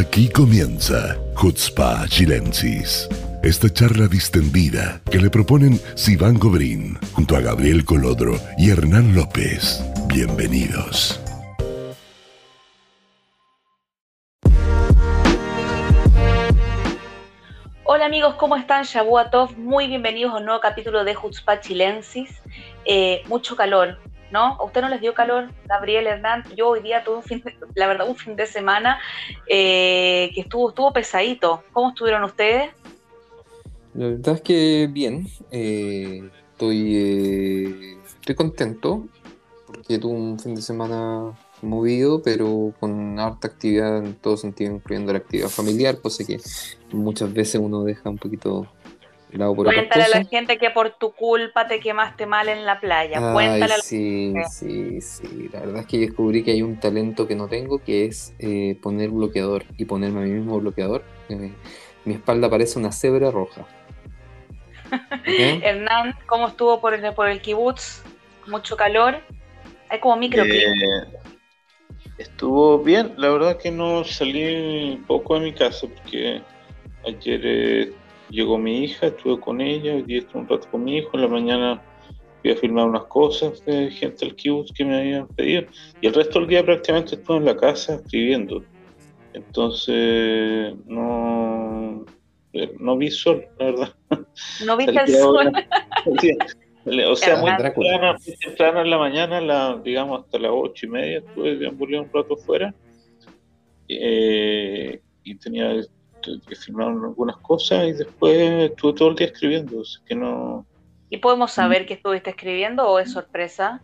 Aquí comienza Hutzpa Chilensis. Esta charla distendida que le proponen Sivan Gobrín junto a Gabriel Colodro y Hernán López. Bienvenidos. Hola amigos, ¿cómo están? Shabuatov, muy bienvenidos a un nuevo capítulo de Hutzpa Chilensis. Eh, mucho calor, ¿no? ¿A usted no les dio calor, Gabriel Hernán? Yo hoy día tuve un fin de, la verdad, un fin de semana eh, que estuvo, estuvo pesadito. ¿Cómo estuvieron ustedes? La verdad es que bien, eh, estoy, eh, estoy contento porque tuve un fin de semana movido, pero con harta actividad en todo sentido, incluyendo la actividad familiar, cosa que muchas veces uno deja un poquito Cuéntale a la gente que por tu culpa te quemaste mal en la playa. Cuéntale a la sí, sí, sí. La verdad es que descubrí que hay un talento que no tengo, que es eh, poner bloqueador y ponerme a mí mismo bloqueador. Eh, mi espalda parece una cebra roja. Hernán, ¿cómo estuvo por el, por el kibutz? Mucho calor. Hay como microclima. Eh, estuvo bien, la verdad que no salí poco de mi casa porque ayer llegó mi hija, estuve con ella, hoy día estuve un rato con mi hijo, en la mañana fui a filmar unas cosas de gente al kibutz que me habían pedido y el resto del día prácticamente estuve en la casa escribiendo. Entonces no, no vi sol, la verdad. No viste el sol. o sea, muy temprano, en la mañana, la, digamos hasta las ocho y media, estuve deambulando un rato fuera eh, y tenía que firmaron algunas cosas y después estuve todo el día escribiendo, que no... ¿Y podemos saber qué estuviste escribiendo o es sorpresa?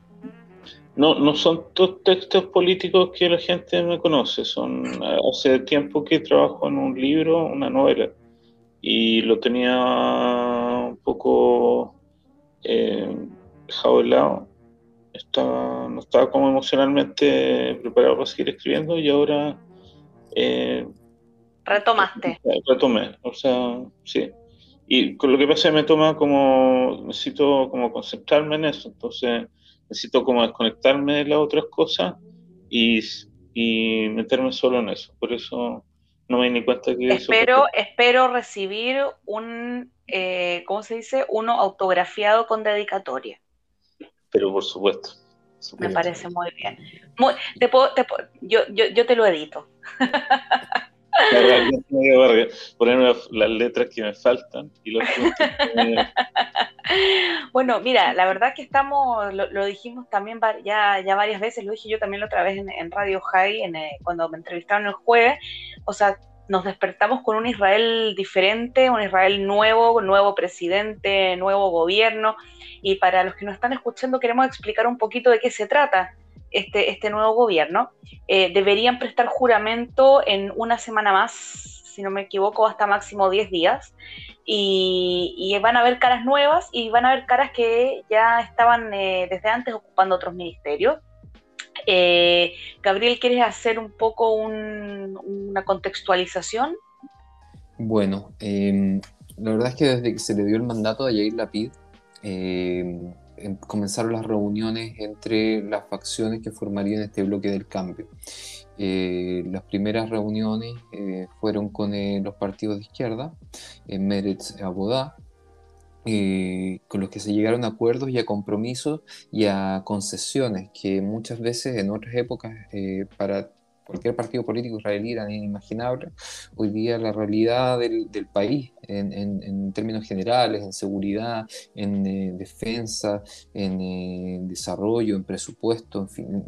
No, no son todos textos políticos que la gente me conoce, son hace tiempo que trabajo en un libro, una novela, y lo tenía un poco eh, dejado de lado, estaba, no estaba como emocionalmente preparado para seguir escribiendo y ahora eh, Retomaste. Retomé, o sea, sí. Y con lo que pasa es que me toma como, necesito como concentrarme en eso, entonces necesito como desconectarme de las otras cosas y, y meterme solo en eso. Por eso no me di ni cuenta que espero, Espero recibir un, eh, ¿cómo se dice? Uno autografiado con dedicatoria. Pero por supuesto. Me parece muy bien. te yo, yo, yo te lo edito. ponerme las letras que me faltan y Bueno, mira, la verdad que estamos, lo, dijimos también ya, ya varias veces, lo dije yo también la otra vez en, Radio High, en, eh, cuando me entrevistaron el jueves, o sea, nos despertamos con un Israel diferente, un Israel nuevo, nuevo presidente, nuevo gobierno, y para los que nos están escuchando queremos explicar un poquito de qué se trata este, este nuevo gobierno, eh, deberían prestar juramento en una semana más, si no me equivoco, hasta máximo 10 días. Y, van a haber caras nuevas y van a haber caras que ya estaban eh, desde antes ocupando otros ministerios. Eh, Gabriel, ¿quieres hacer un poco una contextualización? Bueno, em, la verdad es que desde que se le dio el mandato a Yair Lapid, Em, comenzaron las reuniones entre las facciones que formarían este bloque del cambio. Eh, las primeras reuniones eh, fueron con eh, los partidos de izquierda, Meretz Abodá, con los que se llegaron a acuerdos y a compromisos y a concesiones que muchas veces en otras épocas para cualquier partido político israelí era inimaginable. Hoy día la realidad del, país, en, términos generales, en seguridad, en eh, defensa, en eh, desarrollo, en presupuesto, en fin,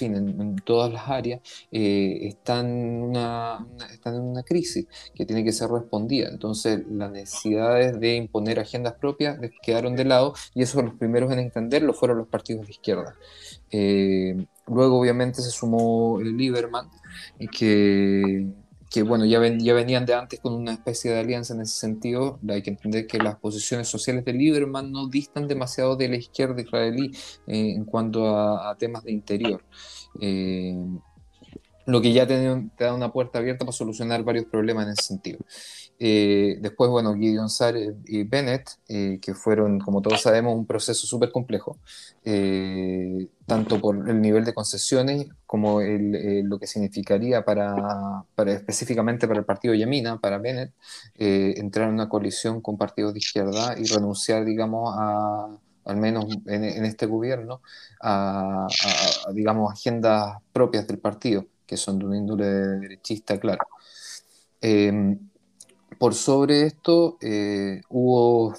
en, en, todas las áreas, eh, están, una, están en una crisis que tiene que ser respondida. Entonces, las necesidades de imponer agendas propias quedaron de lado y eso los primeros en entenderlo fueron los partidos de izquierda. Luego, obviamente, se sumó el Lieberman, que, que bueno, ya, ya venían de antes con una especie de alianza en ese sentido. Hay que entender que las posiciones sociales de Lieberman no distan demasiado de la izquierda israelí eh, en cuanto a, temas de interior. Eh, lo que ya te, da una puerta abierta para solucionar varios problemas en ese sentido. Eh, después, bueno, Gideon Sar y Bennett, eh, que fueron, como todos sabemos, un proceso súper complejo, eh, tanto por el nivel de concesiones como el, lo que significaría para, para, específicamente para el partido Yamina, para Bennett, entrar en una coalición con partidos de izquierda y renunciar, digamos, a al menos en, este gobierno, a, a, digamos, agendas propias del partido, que son de un índole derechista, claro. Por sobre esto eh, hubo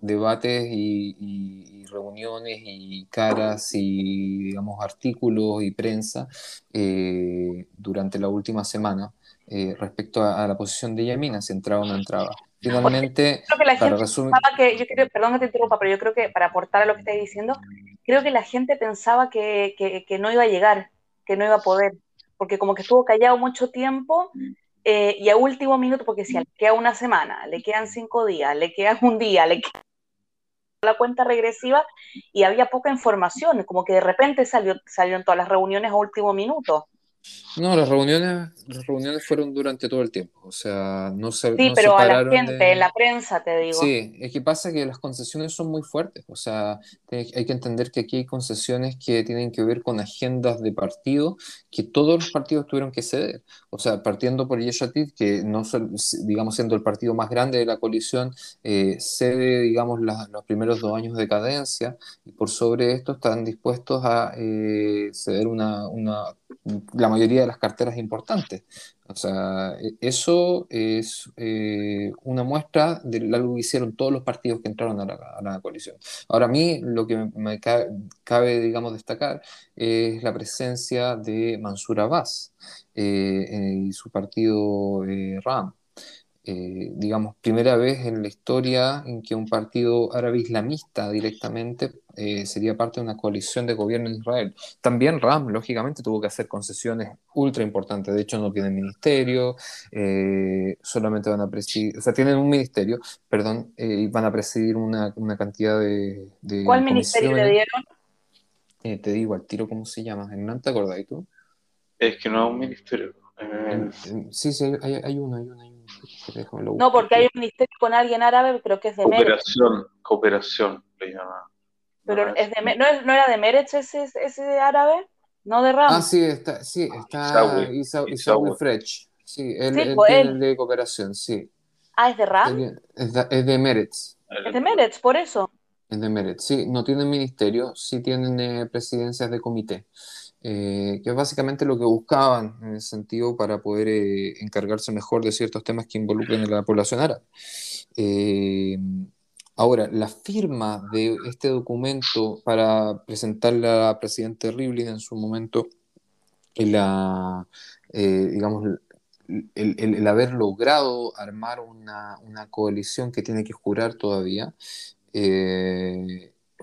debates y, reuniones y caras y digamos artículos y prensa eh, durante la última semana eh, respecto a, la posición de Yamina, si entraba o no entraba. Finalmente, creo que la gente pensaba que, yo creo, perdón que te interrumpa, pero yo creo que para aportar a lo que estás diciendo, creo que la gente pensaba que, que, que no iba a llegar, que no iba a poder, porque como que estuvo callado mucho tiempo eh, y a último minuto, porque si le queda una semana, le quedan cinco días, le queda un día, le queda la cuenta regresiva y había poca información, como que de repente salió, salieron todas las reuniones a último minuto. No, las reuniones, las reuniones fueron durante todo el tiempo, o sea, no se Sí, pero a la gente, en la prensa, te digo. Sí, es que pasa que las concesiones son muy fuertes, o sea, hay que entender que aquí hay concesiones que tienen que ver con agendas de partido que todos los partidos tuvieron que ceder, o sea, partiendo por Yeshatit, que no, digamos, siendo el partido más grande de la coalición, eh, cede, digamos, los primeros dos años de cadencia, y por sobre esto están dispuestos a eh, ceder una, una la mayoría de las carteras importantes. O sea, e, eso es eh, una muestra de algo que hicieron todos los partidos que entraron a la, coalición. Ahora, a mí lo que me, cabe, digamos, destacar es la presencia de Mansur Abbas eh, y su partido eh, RAM. Eh, digamos, primera vez en la historia en que un partido árabe islamista directamente eh, sería parte de una coalición de gobierno en Israel. También RAM, lógicamente, tuvo que hacer concesiones ultra importantes. De hecho, no tienen ministerio, eh, solamente van a presidir, o sea, tienen un ministerio, perdón, y van a presidir una, una cantidad de, ¿Cuál ministerio le dieron? te digo al tiro cómo se llama. Hernán, ¿te acordás tú? Es que no es un ministerio. Sí, sí, hay, hay uno, hay uno. Hay no, porque hay un ministerio con alguien árabe, pero que es de. Cooperación, cooperación, le llama. Pero no, es de, no, no, era de Meretz ese, ese árabe? ¿No de Ram? Ah, sí, está, sí, está Isaú Frech. Sí, él, pues él, tiene de cooperación, sí. Ah, ¿es de Ram? Es de, es de Meretz. Es de Meretz, por eso. Es de Meretz, sí. No tienen ministerio, sí tienen eh, presidencias de comité. Eh, que es básicamente lo que buscaban en ese sentido para poder eh, encargarse mejor de ciertos temas que involucren a la población árabe. Eh, ahora, la firma de este documento para presentarle a presidente Rivlin en su momento, la, digamos, el, haber logrado armar una, una, coalición que tiene que jurar todavía,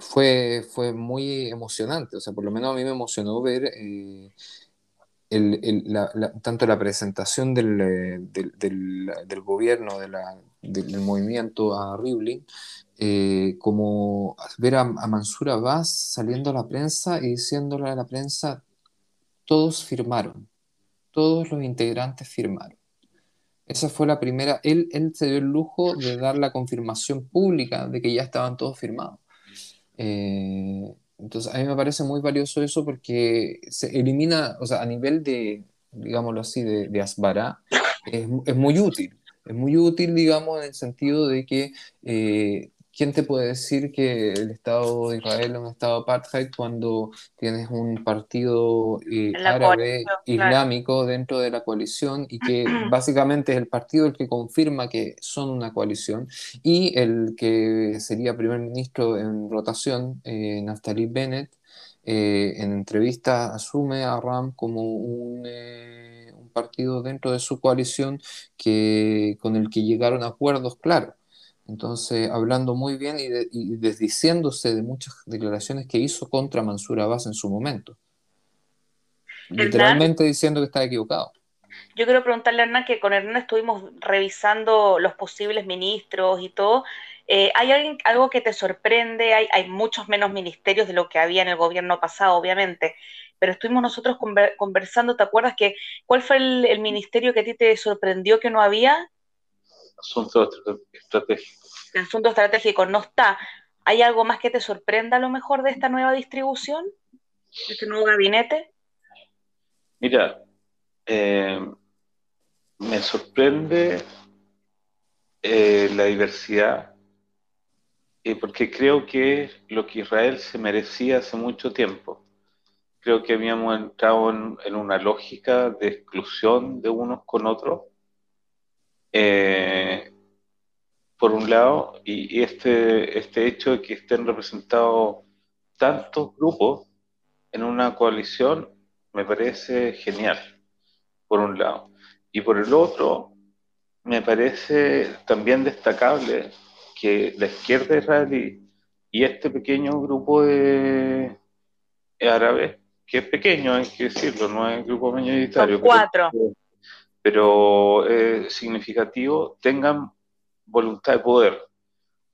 fue, fue muy emocionante, o sea, por lo menos a mí me emocionó ver eh, tanto la presentación del, eh, del, gobierno, del movimiento a Rivlin, eh, como ver a, a, Mansur Abbas saliendo a la prensa y diciéndole a la prensa, todos firmaron, todos los integrantes firmaron. Esa fue la primera, él, él se dio el lujo de dar la confirmación pública de que ya estaban todos firmados. Eh, entonces, a mí me parece muy valioso eso porque se elimina, o sea, a nivel de, digámoslo así, de, de es, es, muy útil. Es muy útil, digamos, en el sentido de que eh, ¿quién te puede decir que el Estado de Israel es un Estado apartheid cuando tienes un partido eh, árabe islámico dentro de la coalición y que básicamente es el partido el que confirma que son una coalición y el que sería primer ministro en rotación, eh, Naftali Bennett, eh, en entrevista asume a RAM como un, un partido dentro de su coalición que, con el que llegaron a acuerdos claros. Entonces, hablando muy bien y, desdiciéndose de muchas declaraciones que hizo contra Mansur Abbas en su momento. Literalmente diciendo que estaba equivocado. Yo quiero preguntarle a Hernán que con Hernán estuvimos revisando los posibles ministros y todo. Eh, ¿Hay alguien, algo que te sorprende? Hay, hay muchos menos ministerios de lo que había en el gobierno pasado, obviamente. pero estuvimos nosotros conversando, ¿te acuerdas que cuál fue el, ministerio que a ti te sorprendió que no había? Asuntos estratégicos. Asuntos estratégicos no está. ¿Hay algo más que te sorprenda a lo mejor de esta nueva distribución? ¿De este nuevo gabinete? Mira, eh, me sorprende eh, la diversidad, eh, porque creo que es lo que Israel se merecía hace mucho tiempo. Creo que habíamos entrado en, una lógica de exclusión de unos con otros, por un lado, y, este, este hecho de que estén representados tantos grupos en una coalición me parece genial, por un lado. Y por el otro, me parece también destacable que la izquierda israelí y este pequeño grupo de árabes, que es pequeño, hay que decirlo, no es un grupo mayoritario, cuatro. pero, es significativo, tengan voluntad de poder.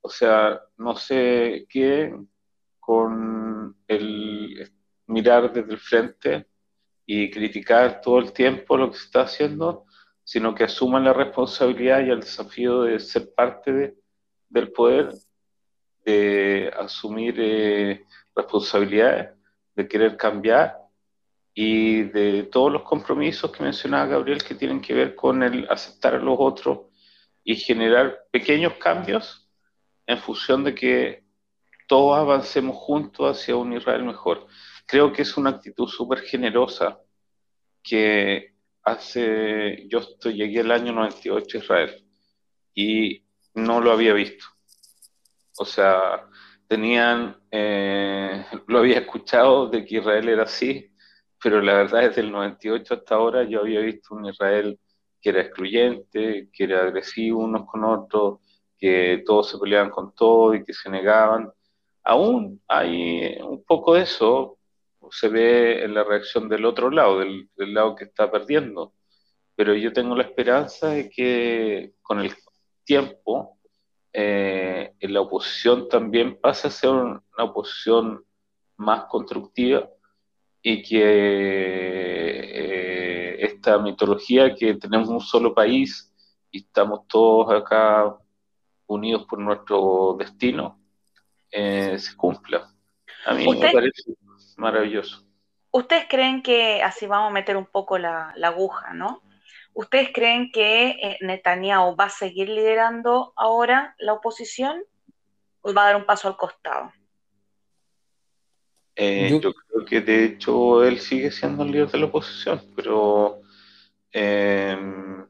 O sea, no sé qué con el mirar desde el frente y criticar todo el tiempo lo que se está haciendo, sino que asuman la responsabilidad y el desafío de ser parte del poder, de asumir eh, responsabilidades, de querer cambiar y de todos los compromisos que mencionaba Gabriel que tienen que ver con el aceptar a los otros y generar pequeños cambios en función de que todos avancemos juntos hacia un Israel mejor. Creo que es una actitud súper generosa que hace, yo llegué el año 98 a Israel y no lo había visto. O sea, tenían, eh, lo había escuchado de que Israel era así, pero la verdad desde el 98 hasta ahora yo había visto un Israel que era excluyente, que era agresivo unos con otros, que todos se peleaban con todo y que se negaban. Aún hay un poco de eso, se ve en la reacción del otro lado, del, lado que está perdiendo. Pero yo tengo la esperanza de que con el tiempo eh, la oposición también pase a ser una oposición más constructiva y que eh, esta mitología que tenemos un solo país y estamos todos acá unidos por nuestro destino eh, se cumpla. A mí me parece maravilloso. ¿Ustedes creen que, así vamos a meter un poco la, aguja, ¿no? ¿Ustedes creen que eh, Netanyahu va a seguir liderando ahora la oposición o va a dar un paso al costado? Eh, yo... creo que de hecho él sigue siendo el líder de la oposición, pero em,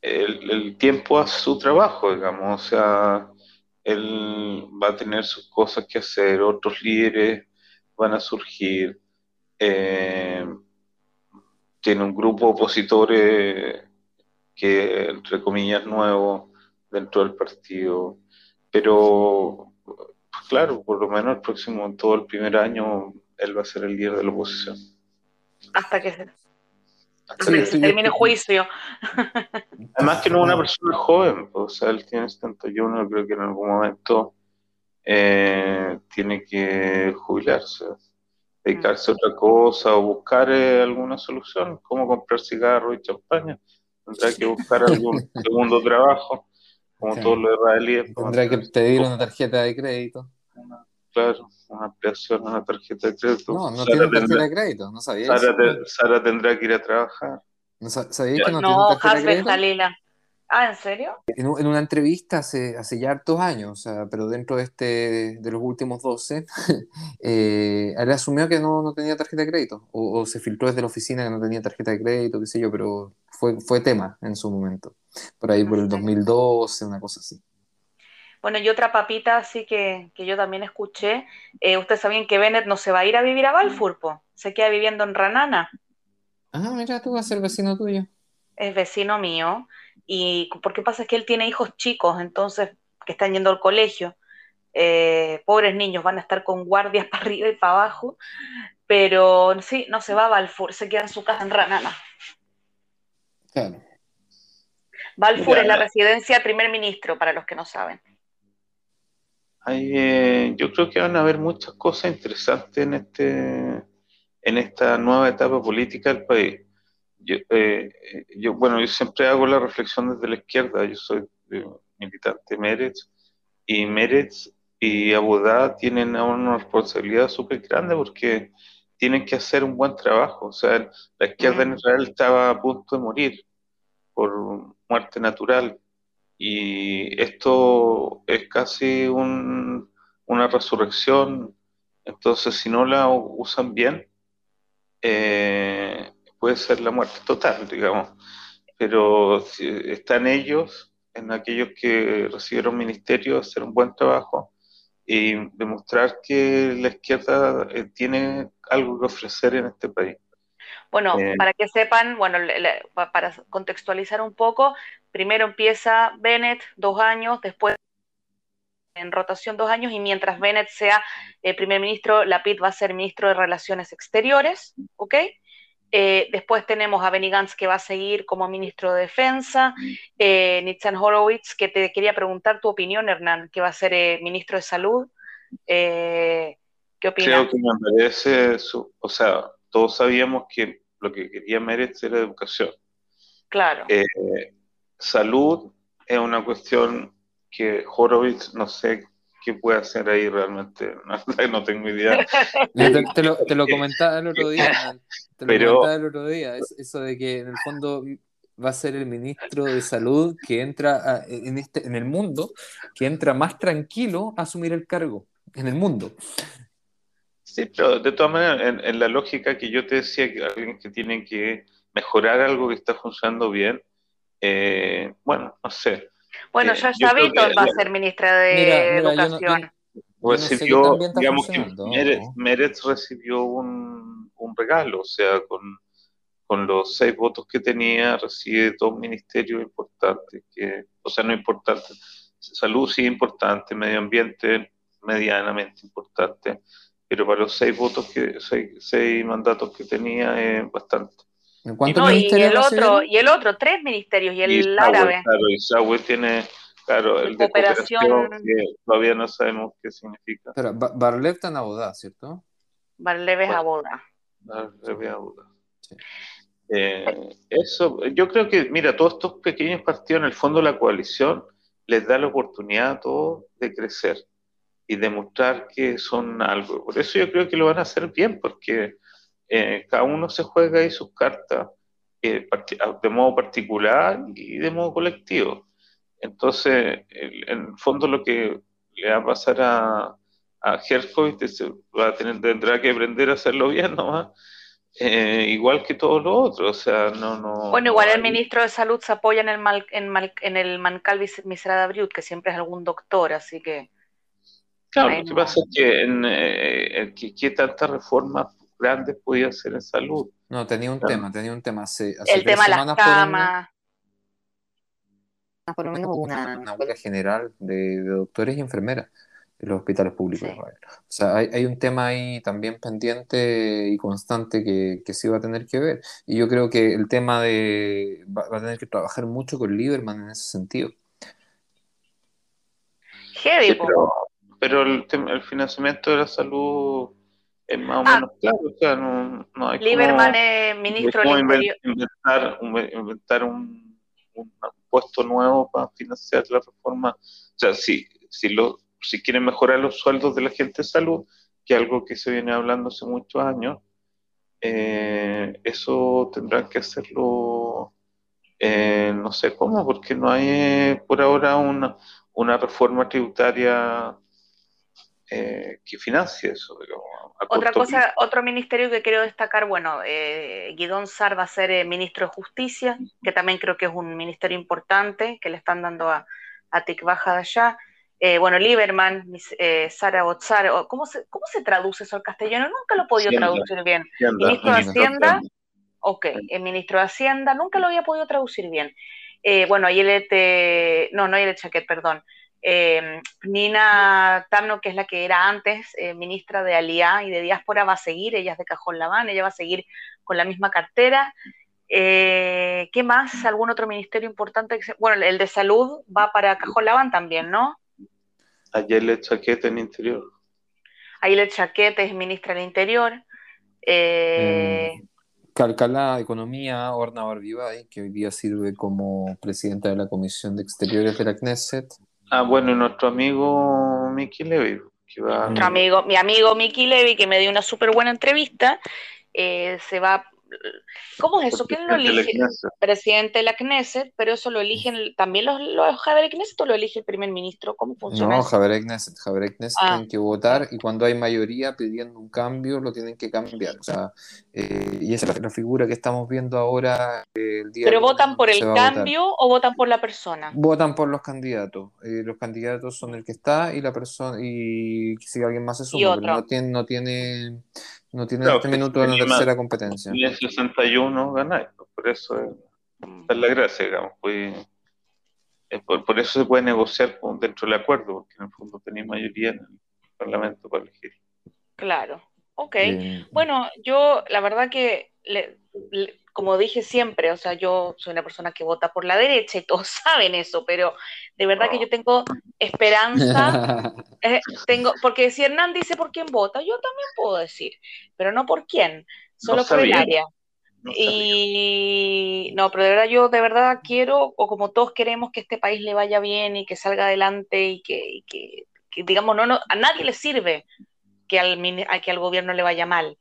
el, tiempo hace su trabajo, digamos, o sea, él va a tener sus cosas que hacer, otros líderes van a surgir. Eh, tiene un grupo opositor que, entre comillas, nuevo dentro del partido. Pero, claro, por lo menos el próximo, todo el primer año, él va a ser el líder de la oposición. Hasta que se, termine juicio. Además que no es una persona joven, pues, o sea, él tiene 71, creo que en algún momento eh, tiene que jubilarse, dedicarse a otra cosa o buscar eh, alguna solución, como comprar cigarros y champaña. Tendrá que buscar algún segundo trabajo, como todos los israelíes. Tendrá que pedir una tarjeta de crédito. Claro, una ampliación a una tarjeta de crédito. No, no tiene tarjeta de crédito, no sabía Sara, tendrá que ir a trabajar. ¿No sabías que no, no tiene tarjeta de crédito? Ah, ¿en serio? En, una entrevista hace, hace ya hartos años, o sea, pero dentro de, este, de los últimos 12, eh, él asumió que no, no, tenía tarjeta de crédito, o, se filtró desde la oficina que no tenía tarjeta de crédito, qué sé yo, pero fue, fue tema en su momento, por ahí por el 2012, una cosa así. Bueno, y otra papita así que, que yo también escuché, eh, ustedes sabían que Bennett no se va a ir a vivir a Balfour, se queda viviendo en Ranana. Ah, mira, tú vas a ser vecino tuyo. Es vecino mío y porque pasa es que él tiene hijos chicos, entonces, que están yendo al colegio. Eh, pobres niños van a estar con guardias para arriba y para abajo, pero sí, no se va a Balfour, se queda en su casa en Ranana. Claro. Balfour es la residencia del primer ministro, para los que no saben. Eh, yo creo que van a haber muchas cosas interesantes en este, en esta nueva etapa política del país. Yo, eh, yo, bueno, yo siempre hago la reflexión desde la izquierda, yo soy militante Meretz, y Meretz y Abudá tienen una responsabilidad súper grande porque tienen que hacer un buen trabajo. O sea, la izquierda en Israel estaba a punto de morir por muerte natural y esto es casi una resurrección. Entonces, si no la usan bien, eh, puede ser la muerte total, digamos. Pero están ellos, en aquellos que recibieron ministerio, hacer un buen trabajo y demostrar que la izquierda eh, tiene algo que ofrecer en este país. Bueno, eh, para que sepan, bueno, para contextualizar un poco, primero empieza Bennett, dos años, después en rotación dos años, y mientras Bennett sea eh, primer ministro, Lapid va a ser ministro de Relaciones Exteriores, ¿ok? Eh, después tenemos a Benny Gantz que va a seguir como ministro de Defensa, eh, Nitzan Horowitz, que te quería preguntar tu opinión, Hernán, que va a ser eh, ministro de Salud. ¿Qué opinas? Creo que me merece, su, o sea, todos sabíamos que lo que quería Meretz era educación. Claro. salud es una cuestión que Horowitz, no sé qué puede hacer ahí realmente, no, tengo idea. te, lo, te, lo, comentaba el otro día, te lo comentaba el otro día, eso de que en el fondo va a ser el ministro de salud que entra en, este, en el mundo, que entra más tranquilo a asumir el cargo en el mundo. Sí, pero de todas maneras, en, la lógica que yo te decía, que alguien que tiene que mejorar algo que está funcionando bien, eh, bueno, no sé, bueno, ya Víctor va a ser ministra de Educación. recibió, digamos que Meretz, recibió un, regalo, o sea, con, los seis votos que tenía, recibe dos ministerios importantes, que, o sea, no importantes, salud sí importante, medio ambiente medianamente importante, pero para los seis votos que, seis, seis mandatos que tenía es bastante y, el otro, y el otro, tres ministerios, y el árabe. Claro, y Saúl tiene, claro, el de cooperación, que todavía no sabemos qué significa. Pero Barlev está en Abodá, ¿cierto? Barlev es Abodá. Barlev es Abodá. Eh, eso, yo creo que, mira, todos estos pequeños partidos, en el fondo la coalición les da la oportunidad a todos de crecer y demostrar que son algo. Por eso yo creo que lo van a hacer bien, porque eh, cada uno se juega ahí sus cartas eh, de modo particular y de modo colectivo. Entonces, en el fondo lo que le va a pasar a, a va a tener, tendrá que aprender a hacerlo bien nomás, eh, igual que todos los otros. O sea, no, no, bueno, igual el ministro de Salud se apoya en el, mal, en, en el Mancal Miserada Briut, que siempre es algún doctor, así que... Claro, lo que pasa es que, en, que, que tanta reforma grandes podía ser en salud. No, tenía un tema, tenía un tema. Hace, el tema de las camas. Por lo menos una, una huelga general de, doctores y enfermeras en los hospitales públicos. O sea, hay, hay, un tema ahí también pendiente y constante que, que sí va a tener que ver. Y yo creo que el tema de. va, a tener que trabajar mucho con Lieberman en ese sentido. pero, pero el, el, financiamiento de la salud es más o ah. menos claro. O sea, no, no hay Lieberman es ministro del Interior. Inventar, inventar un, un, puesto nuevo para financiar la reforma. O sea, si, si, lo, si quieren mejorar los sueldos de la gente de salud, que es algo que se viene hablando hace muchos años, eh, eso tendrán que hacerlo, eh, no sé cómo, porque no hay por ahora una, una reforma tributaria eh, que financie eso. Otra cosa, otro ministerio que quiero destacar, bueno, eh, Guidón Sar va a ser eh, ministro de Justicia, que también creo que es un ministerio importante que le están dando a, a Baja de allá. Eh, bueno, Lieberman, Sara Otzar, ¿cómo se, ¿cómo se traduce eso al castellano? Nunca lo he podido traducir bien. ministro de Hacienda, ok, el ministro de Hacienda, nunca lo había podido traducir bien. bueno, Ayelete, no, no Ayelete Chaquet, perdón. Eh, Nina Tamno, que es la que era antes eh, ministra de Aliá y de Diáspora, va a seguir, ella es de Cajón Labán, ella va a seguir con la misma cartera. Eh, ¿Qué más? ¿Algún otro ministerio importante? Bueno, el de salud va para Cajón Labán también, ¿no? Ayele Chaquete en Interior. Ayele Chaquete es ministra del Interior. Eh, Calcala Economía, Orna Barbivay, que hoy día sirve como presidenta de la Comisión de Exteriores de la Knesset. Ah, bueno, y nuestro amigo Miki Levy. Que va... Nuestro amigo, mi amigo Miki Levy, que me dio una súper buena entrevista, eh, se va ¿Cómo es eso? ¿Quién lo elige? Presidente de la Knesset, pero eso lo eligen también los, los Javier Knesset o lo elige el primer ministro. ¿Cómo funciona? No, Javier Knesset, Javier Knesset ah. tienen que votar y cuando hay mayoría pidiendo un cambio lo tienen que cambiar. O sea, eh, y esa es la, figura que estamos viendo ahora eh, el día ¿Pero votan por el cambio o votan por la persona? Votan por los candidatos. Eh, los candidatos son el que está y la persona y si alguien más se suma, pero no tiene, no tiene no tiene este minuto en la tercera competencia. Y en 61 ganáis, por eso es, es la gracia, digamos. Pues, por, eso se puede negociar dentro del acuerdo, porque en el fondo tenéis mayoría en el Parlamento para elegir. Claro, ok. Bueno, yo la verdad que le, como dije siempre, o sea, yo soy una persona que vota por la derecha y todos saben eso, pero de verdad que yo tengo esperanza, eh, tengo, porque si Hernán dice por quién vota, yo también puedo decir, pero no por quién, solo por el área. y no, pero de verdad yo de verdad quiero, o como todos queremos que este país le vaya bien y que salga adelante y que, digamos, no, no, a nadie le sirve que al, que al gobierno le vaya mal.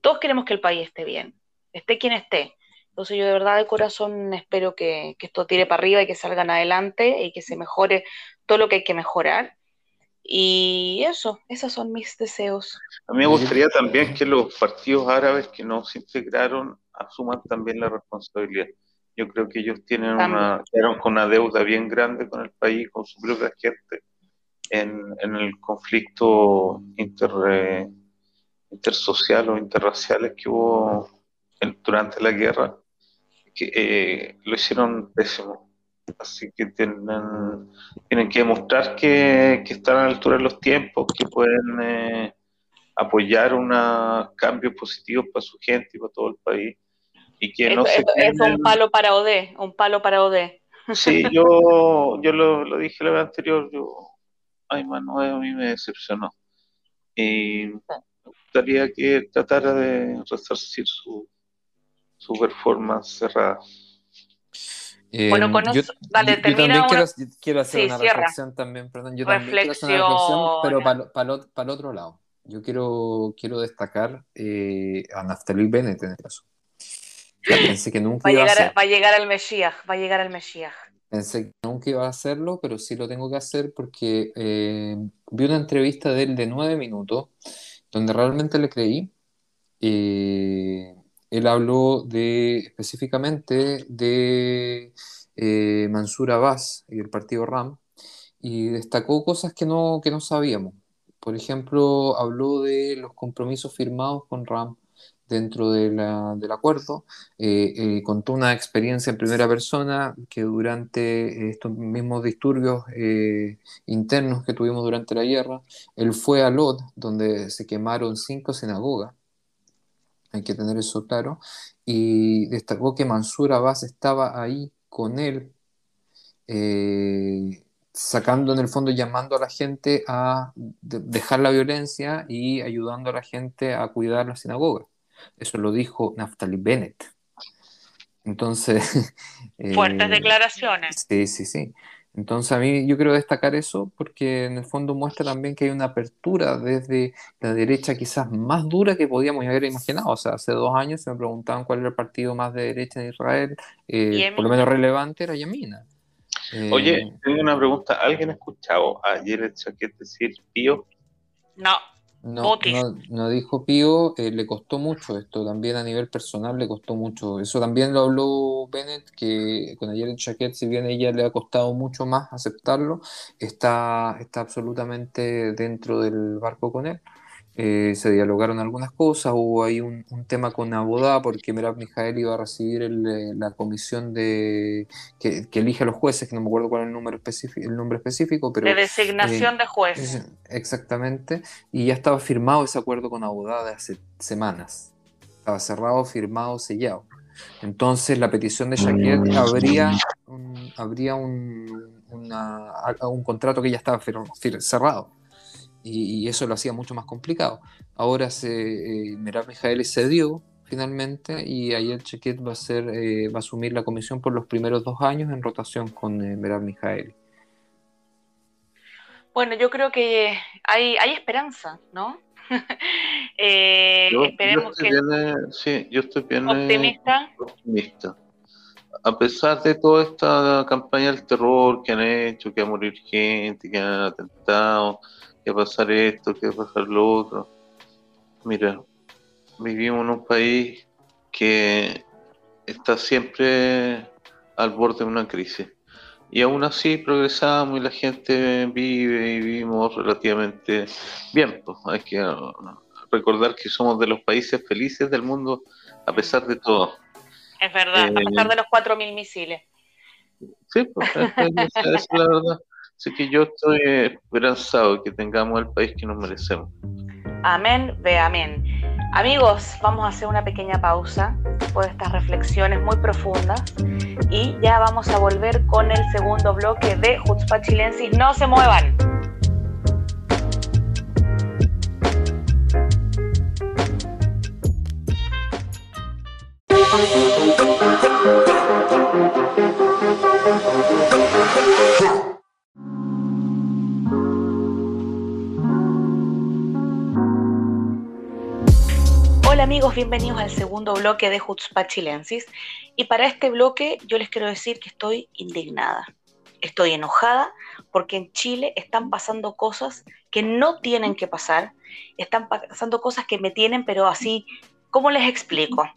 Todos queremos que el país esté bien esté quien esté. Entonces yo de verdad de corazón espero que, esto tire para arriba y que salgan adelante y que se mejore todo lo que hay que mejorar. Y eso, esos son mis deseos. A mí me gustaría también que los partidos árabes que no se integraron asuman también la responsabilidad. Yo creo que ellos tienen una, con una deuda bien grande con el país, con su propia gente, en, en el conflicto inter, eh, intersocial o interraciales que hubo durante la guerra, que eh, lo hicieron pésimo. Así que tienen, tienen que demostrar que, están a la altura de los tiempos, que pueden eh, apoyar unos cambios positivos para su gente y para todo el país. Y que es, no se es un palo para OD, un palo para OD. Sí, yo, yo lo, dije la vez anterior, yo, ay, Manuel, a mí me decepcionó. Y me gustaría que tratara de resarcir su, su performance cerrada. Eh, bueno, con yo, dale, termina también quiero, hacer una reflexión también, perdón, yo también quiero hacer una reflexión, pero para, para, el otro lado. Yo quiero, quiero destacar eh, a Naftali Bennett en este caso. pensé que nunca va, iba a, llegar, va a llegar al Mesías, va a llegar al Mesías. Pensé que nunca iba a hacerlo, pero sí lo tengo que hacer porque eh, vi una entrevista de él de nueve minutos, donde realmente le creí. Eh, él habló específicamente de eh, Mansur Abbas y el partido RAM y destacó cosas que no, que no sabíamos. Por ejemplo, habló de los compromisos firmados con RAM dentro del acuerdo, eh, eh, contó una experiencia en primera persona que durante estos mismos disturbios eh, internos que tuvimos durante la guerra, él fue a Lod, donde se quemaron cinco sinagogas, hay que tener eso claro, y destacó que Mansur Abbas estaba ahí con él, eh, sacando en el fondo, llamando a la gente a dejar la violencia y ayudando a la gente a cuidar la sinagoga. Eso lo dijo Naftali Bennett. Entonces... Fuertes eh, declaraciones. Sí, sí, sí. Entonces a mí yo quiero destacar eso porque en el fondo muestra también que hay una apertura desde la derecha quizás más dura que podíamos haber imaginado. O sea, hace dos años se me preguntaban cuál era el partido más de derecha en Israel, eh, por lo menos relevante era Yamina. Oye, eh, tengo una pregunta. ¿Alguien ha escuchado ayer el chaquete decir Pío? No. No, no, dijo Pío, eh, le costó mucho esto, también a nivel personal le costó mucho. Eso también lo habló Bennett, que con ayer en Chaquet, si bien a ella le ha costado mucho más aceptarlo, está, está absolutamente dentro del barco con él. Eh, se dialogaron algunas cosas, hubo ahí un, tema con Abodá porque Merab Mijael iba a recibir eh, la comisión de que, elige a los jueces, que no me acuerdo cuál es el, número específico, el nombre específico, pero... De designación eh, de jueces. Exactamente, y ya estaba firmado ese acuerdo con Abodá de hace semanas. Estaba cerrado, firmado, sellado. Entonces la petición de Shakir mm. habría habría un, un contrato que ya estaba cerrado y, eso lo hacía mucho más complicado. Ahora se, eh, Merab Mijaeli cedió finalmente y el Chequet va a, ser, eh, va a asumir la comisión por los primeros dos años en rotación con eh, Merab Mijaeli. Bueno, yo creo que hay, hay esperanza, ¿no? eh, esperemos que... sí, yo estoy bien optimista. optimista. A pesar de toda esta campaña del terror que han hecho, que va a morir gente, que han atentado, que va a pasar esto, que va a pasar lo otro. Mira, vivimos en un país que está siempre al borde de una crisis y aún así progresamos y la gente vive y vivimos relativamente bien. Pues hay que uh, recordar que somos de los países felices del mundo a pesar de todo. Es verdad, a pesar de los 4.000 misiles. Sí, pues es, la verdad. Así que yo estoy esperanzado que tengamos el país que nos merecemos. Amén, ve amén. Amigos, vamos a hacer una pequeña pausa por estas reflexiones muy profundas y ya vamos a volver con el segundo bloque de Jutzpa Chilensis. No se muevan. Hola amigos, bienvenidos al segundo bloque de Jutzpa Chilensis. Y para este bloque yo les quiero decir que estoy indignada. Estoy enojada porque en Chile están pasando cosas que no tienen que pasar. Están pasando cosas que me tienen, pero así, ¿cómo les explico?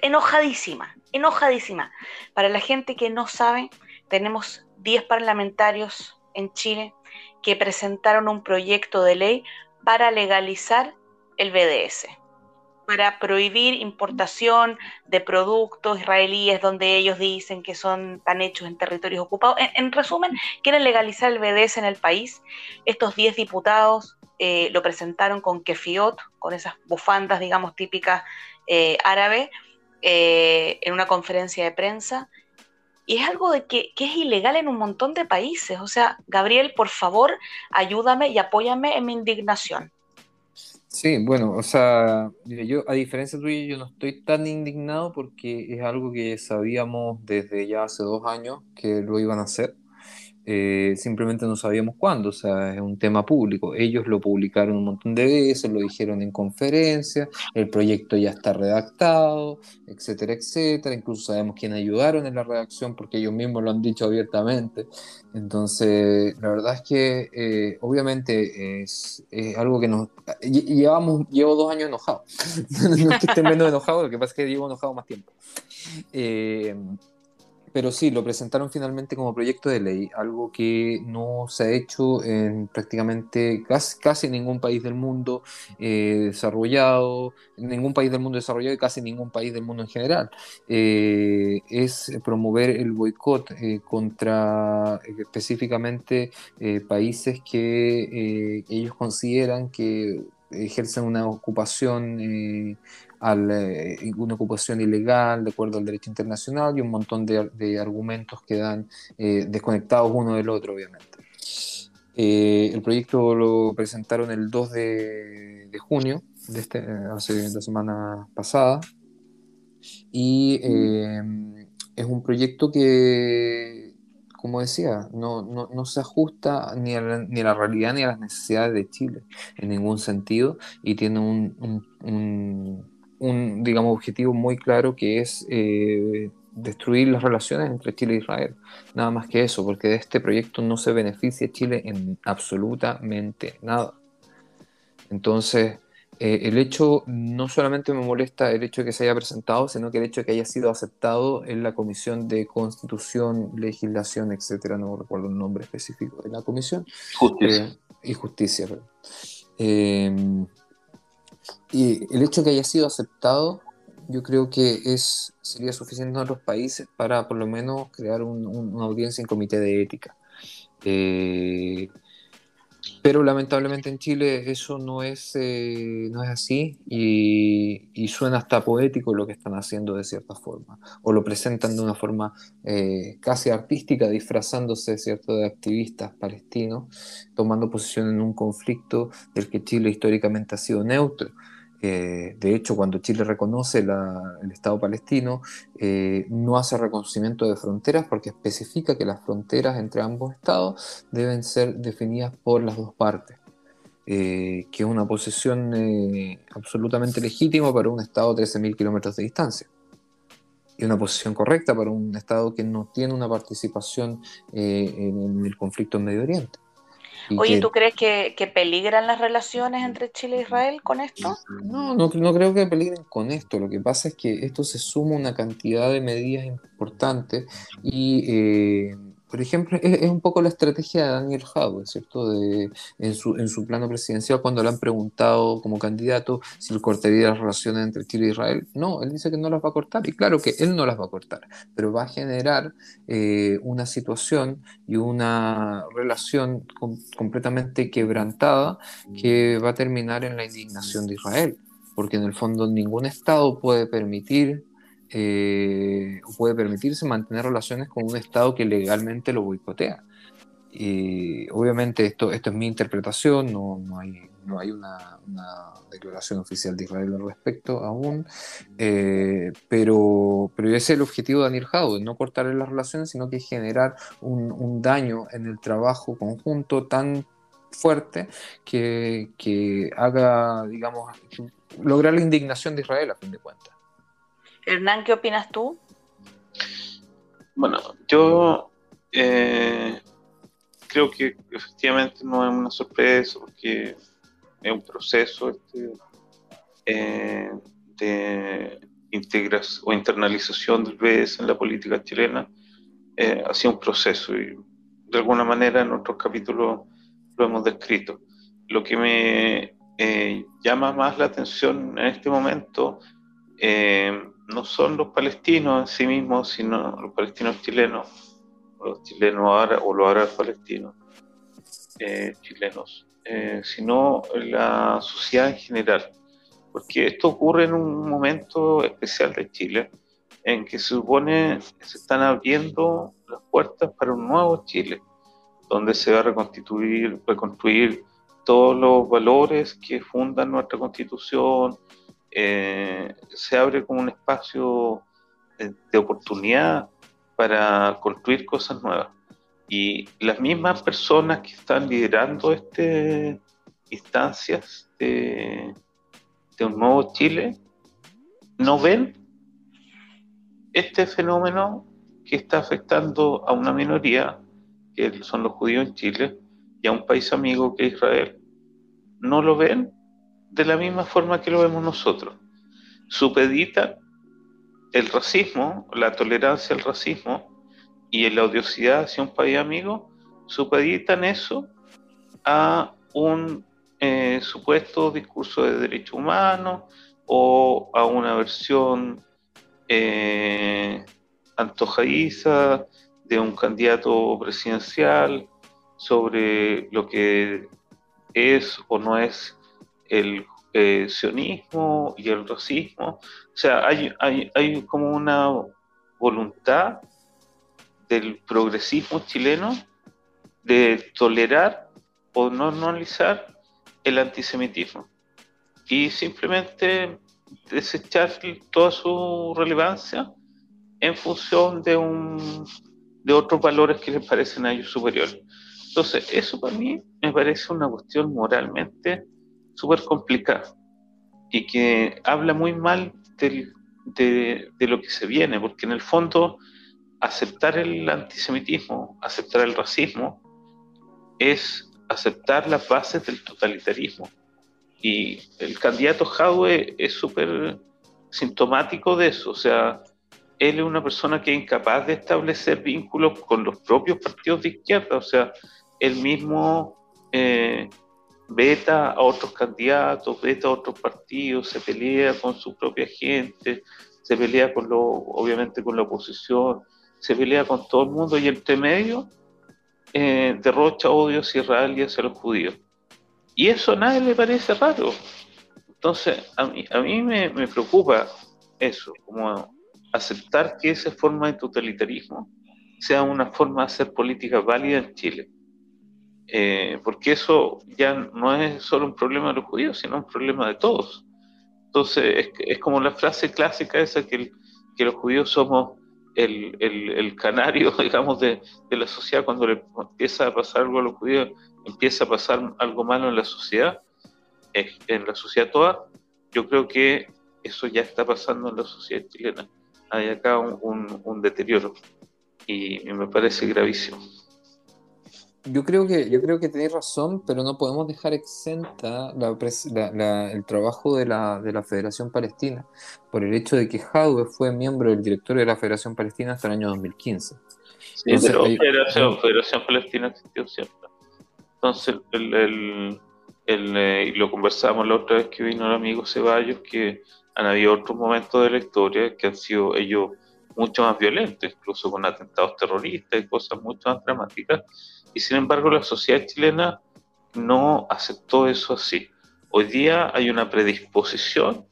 Enojadísima, enojadísima. Para la gente que no sabe, tenemos 10 parlamentarios en Chile que presentaron un proyecto de ley para legalizar el BDS para prohibir importación de productos israelíes donde ellos dicen que son tan hechos en territorios ocupados. En, resumen, quieren legalizar el BDS en el país. Estos 10 diputados eh, lo presentaron con kefiot, con esas bufandas, digamos, típicas eh, árabes, eh, en una conferencia de prensa. Y es algo de que, que, es ilegal en un montón de países. O sea, Gabriel, por favor, ayúdame y apóyame en mi indignación. Sí, bueno, o sea, yo a diferencia tuya, yo no estoy tan indignado porque es algo que sabíamos desde ya hace dos años que lo iban a hacer. Eh, simplemente no sabíamos cuándo, o sea, es un tema público. Ellos lo publicaron un montón de veces, lo dijeron en conferencia, el proyecto ya está redactado, etcétera, etcétera. Incluso sabemos quién ayudaron en la redacción porque ellos mismos lo han dicho abiertamente. Entonces, la verdad es que eh, obviamente es, algo que nos... Llevamos, llevo dos años enojados. no es que estén menos enojado, lo que pasa es que llevo enojado más tiempo. Eh, pero sí, lo presentaron finalmente como proyecto de ley, algo que no se ha hecho en prácticamente casi, casi ningún país del mundo eh, desarrollado, ningún país del mundo desarrollado y casi ningún país del mundo en general. Eh, es promover el boicot eh, contra específicamente países que ellos consideran que ejercen una ocupación eh, una ocupación ilegal de acuerdo al derecho internacional y un montón de, argumentos que dan eh, desconectados uno del otro, obviamente. Eh, el proyecto lo presentaron el 2 de, junio, de este, hace la semana pasada, y es un proyecto que, como decía, no, no, no se ajusta ni a, la, ni a, la, realidad ni a las necesidades de Chile en ningún sentido y tiene un un digamos, objetivo muy claro que es eh, destruir las relaciones entre Chile e Israel. Nada más que eso, porque de este proyecto no se beneficia Chile en absolutamente nada. Entonces, eh, el hecho no solamente me molesta el hecho de que se haya presentado, sino que el hecho de que haya sido aceptado en la Comisión de Constitución, Legislación, etcétera, no recuerdo el nombre específico de la comisión. Justicia. Eh, y justicia, y el hecho de que haya sido aceptado, yo creo que es, sería suficiente en otros países para por lo menos crear una audiencia en comité de ética. Eh, Pero lamentablemente en Chile eso no es, eh, no es así y, suena hasta poético lo que están haciendo de cierta forma, o lo presentan de una forma eh, casi artística, disfrazándose ¿cierto? de activistas palestinos, tomando posición en un conflicto del que Chile históricamente ha sido neutro. Eh, de hecho, cuando Chile reconoce el Estado palestino, eh, no hace reconocimiento de fronteras porque especifica que las fronteras entre ambos estados deben ser definidas por las dos partes, eh, que es una posición absolutamente legítima para un estado a 13.000 kilómetros de distancia. Y una posición correcta para un estado que no tiene una participación en el conflicto en Medio Oriente. Oye, ¿tú crees que, peligran las relaciones entre Chile e Israel con esto? No, no, no, creo que peligren con esto. Lo que pasa es que esto se suma una cantidad de medidas importantes y eh, por ejemplo, es, un poco la estrategia de Daniel Jadwe, ¿cierto? De, en, su, en su plano presidencial, cuando le han preguntado como candidato si él cortaría las relaciones entre Chile e Israel. No, él dice que no las va a cortar. Y claro que él no las va a cortar, pero va a generar eh, una situación y una relación completamente quebrantada que va a terminar en la indignación de Israel. Porque en el fondo ningún Estado puede permitir eh, puede permitirse mantener relaciones con un Estado que legalmente lo boicotea. Y obviamente esto, esto es mi interpretación, no, no hay, no hay una, declaración oficial de Israel al respecto aún, eh, pero, pero ese es el objetivo de Daniel Howe, no cortar las relaciones, sino que generar un, un daño en el trabajo conjunto tan fuerte que, que haga, digamos, lograr la indignación de Israel a fin de cuentas. Hernán, ¿qué opinas tú? Bueno, yo eh, creo que efectivamente no es una sorpresa porque es un proceso este, eh, de integración o internalización del BES en la política chilena. Eh, ha sido un proceso y de alguna manera en otros capítulos lo hemos descrito. Lo que me llama más la atención en este momento no son los palestinos en sí mismos, sino los palestinos chilenos, los chilenos ahora, o los árabes palestinos eh, chilenos, eh, sino la sociedad en general. Porque esto ocurre en un momento especial de Chile, en que se supone que se están abriendo las puertas para un nuevo Chile, donde se va a reconstituir, reconstruir todos los valores que fundan nuestra constitución, eh, se abre como un espacio de, oportunidad para construir cosas nuevas. Y las mismas personas que están liderando estas instancias de, un nuevo Chile no ven este fenómeno que está afectando a una minoría, que son los judíos en Chile, y a un país amigo que es Israel. No lo ven de la misma forma que lo vemos nosotros. Supedita el racismo, la tolerancia al racismo y la odiosidad hacia un país amigo, supeditan eso a un eh, supuesto discurso de derechos humanos o a una versión eh, antojadiza de un candidato presidencial sobre lo que es o no es el eh, sionismo y el racismo. O sea, hay, hay, hay como una voluntad del progresismo chileno de tolerar o no normalizar el antisemitismo y simplemente desechar toda su relevancia en función de un de otros valores que les parecen a ellos superiores. Entonces, eso para mí me parece una cuestión moralmente súper complicada y que habla muy mal de, lo que se viene, porque en el fondo aceptar el antisemitismo, aceptar el racismo, es aceptar las bases del totalitarismo. Y el candidato Jadwe es súper sintomático de eso, o sea, él es una persona que es incapaz de establecer vínculos con los propios partidos de izquierda, o sea, él mismo eh, veta a otros candidatos, veta a otros partidos, se pelea con su propia gente, se pelea con lo, obviamente con la oposición, se pelea con todo el mundo y entre medio eh, derrocha odio hacia Israel y hacia los judíos. Y eso a nadie le parece raro. Entonces, a mí, a mí me, me preocupa eso, como aceptar que esa forma de totalitarismo sea una forma de hacer política válida en Chile. Eh, porque eso ya no es solo un problema de los judíos, sino un problema de todos. Entonces, es, como la frase clásica esa que, que los judíos somos el, el, canario, digamos, de, de, la sociedad cuando le empieza a pasar algo a los judíos, empieza a pasar algo malo en la sociedad, en la sociedad toda. Yo creo que eso ya está pasando en la sociedad chilena. Hay acá un, un deterioro y me parece gravísimo. Yo creo que yo creo que tenéis razón, pero no podemos dejar exenta el trabajo de la, de la Federación Palestina por el hecho de que Jadwe fue miembro del directorio de la Federación Palestina hasta el año 2015. Sí, pero Federación, Federación Palestina existió siempre. Entonces, el, el, el, eh, lo conversamos la otra vez que vino el amigo Ceballos, que han habido otros momentos de la historia que han sido ellos mucho más violentos, incluso con atentados terroristas y cosas mucho más dramáticas y sin embargo la sociedad chilena no aceptó eso así. Hoy día hay una predisposición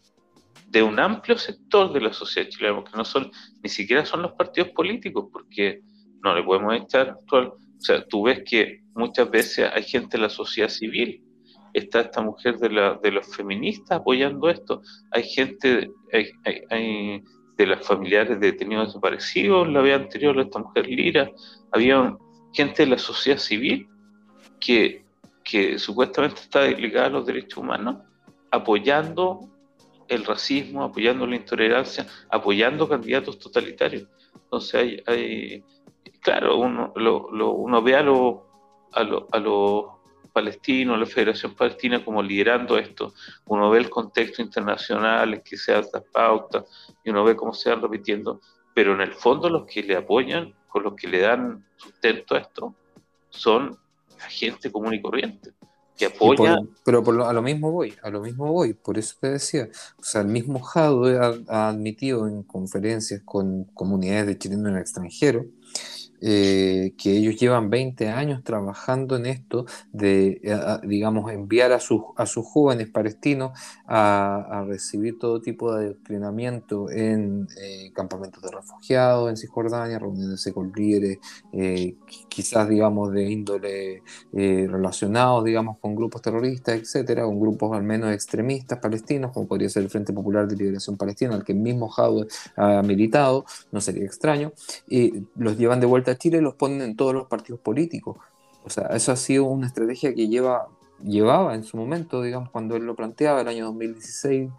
de un amplio sector de la sociedad chilena, porque no son, ni siquiera son los partidos políticos, porque no le podemos echar o sea, tú ves que muchas veces hay gente de la sociedad civil, está esta mujer de, la, de los feministas apoyando esto, hay gente, hay, de las familiares de detenidos desaparecidos, la vez anterior, esta mujer Lira, había gente de la sociedad civil que, que supuestamente está ligada a los derechos humanos, apoyando el racismo, apoyando la intolerancia, apoyando candidatos totalitarios. Entonces hay, hay claro, uno, lo, uno ve a los a a los palestinos, la Federación Palestina como liderando esto, uno ve el contexto internacional que se hace pautas y uno ve cómo se van repitiendo, pero en el fondo los que le apoyan con los que le dan sustento a esto son la gente común y corriente que apoya. pero a lo mismo voy, a lo mismo voy, por eso te decía. O sea, el mismo Jadwe ha, ha admitido en conferencias con comunidades de chilenos en el extranjero eh, que ellos llevan 20 años trabajando en esto de, eh, digamos, enviar a sus, a sus jóvenes palestinos a, recibir todo tipo de adoctrinamiento en eh, campamentos de refugiados en Cisjordania, reuniones con líderes, quizás, digamos, de índole relacionados, digamos, con grupos terroristas, etcétera, con grupos al menos extremistas palestinos, como podría ser el Frente Popular de Liberación Palestina, al que mismo Jadwe ha militado, no sería extraño, y los llevan de vuelta Chile los ponen en todos los partidos políticos. O sea, eso ha sido una estrategia que lleva, llevaba en su momento, digamos, cuando él lo planteaba, el año 2016,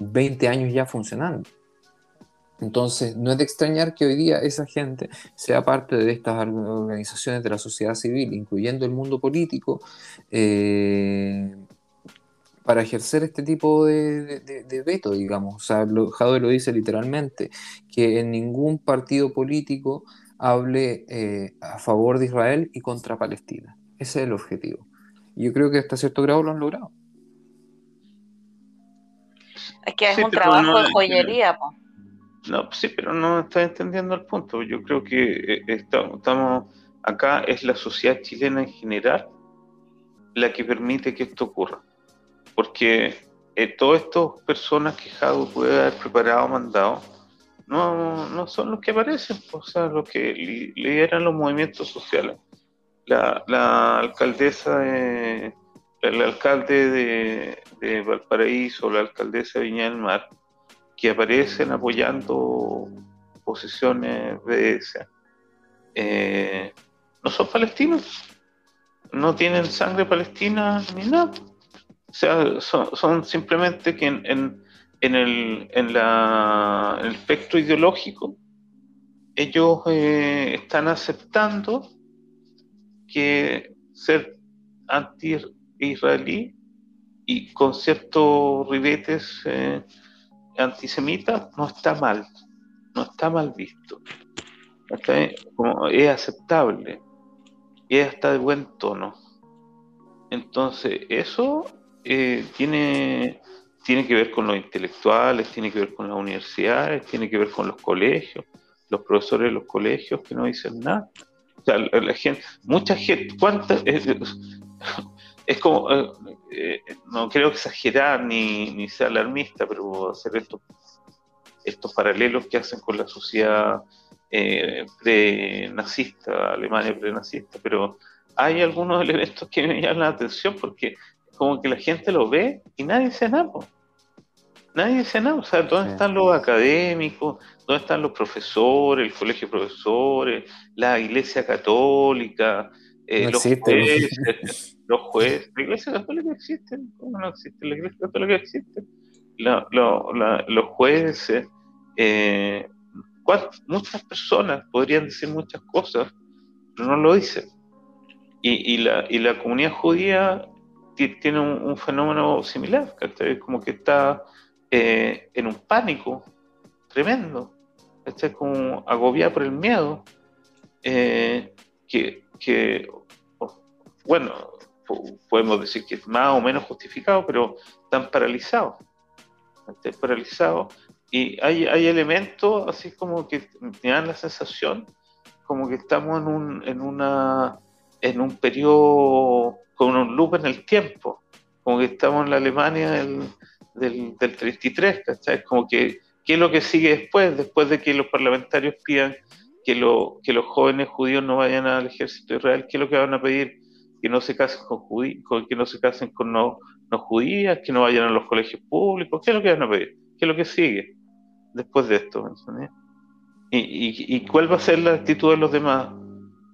20 años ya funcionando. Entonces, no es de extrañar que hoy día esa gente sea parte de estas organizaciones de la sociedad civil, incluyendo el mundo político, eh, para ejercer este tipo de, veto, digamos. O sea, lo, lo dice literalmente, que en ningún partido político hable eh, a favor de Israel y contra Palestina. Ese es el objetivo. Y yo creo que hasta cierto grado lo han logrado. Es que es un trabajo de joyería, No, sí, pero no está entendiendo el punto. Yo creo que eh, estamos acá, es la sociedad chilena en general la que permite que esto ocurra. Porque eh, todas estas personas que Jado puede haber preparado, mandado, no, no son los que aparecen, o sea, los que lideran los movimientos sociales. La, alcaldesa, de, el alcalde de, Valparaíso, la alcaldesa de Viña del Mar, que aparecen apoyando posiciones de ese, eh, no son palestinos, no tienen sangre palestina ni nada. O sea, son, simplemente que en el, en la, el espectro ideológico, ellos eh, están aceptando que ser anti-israelí y con ciertos ribetes eh, antisemitas no está mal, no está mal visto. Como es aceptable y está de buen tono. Entonces, eso eh, tiene tiene que ver con los intelectuales, tiene que ver con las universidades, tiene que ver con los colegios, los profesores de los colegios que no dicen nada. sea, la gente, mucha gente, ¿cuántas? Es, como, eh, eh, no creo exagerar ni, ni ser alarmista, pero hacer estos, estos paralelos que hacen con la sociedad eh, pre-nazista, Alemania pre-nazista, pero hay algunos elementos que me llaman la atención porque como que la gente lo ve y nadie dice nada. Nadie dice nada. O sea, ¿dónde están los académicos? ¿Dónde están los profesores, el colegio de profesores, la iglesia católica, eh, los, jueces, los jueces? ¿La iglesia católica existe? ¿Cómo no existe? ¿La iglesia católica existe? los jueces, eh, muchas personas podrían decir muchas cosas, pero no lo dicen. Y, la, y la comunidad judía tiene un, fenómeno similar, como que está eh, en un pánico tremendo, está como agobiada por el miedo, eh, que, bueno, podemos decir que es más o menos justificado, pero están paralizados, están paralizados y hay, hay elementos así como que me dan la sensación como que estamos en un, en una, en un periodo con un loop en el tiempo, como que estamos en la Alemania del, del, del 33, ¿cachai? Como que, ¿qué es lo que sigue después? Después de que los parlamentarios pidan que, lo, que los jóvenes judíos no vayan al ejército israel, ¿qué es lo que van a pedir? Que no se casen con judíos, que no se casen con no, no judías, que no vayan a los colegios públicos, ¿qué es lo que van a pedir? ¿Qué es lo que sigue? después de esto. ¿Y, y, cuál va a ser la actitud de los demás?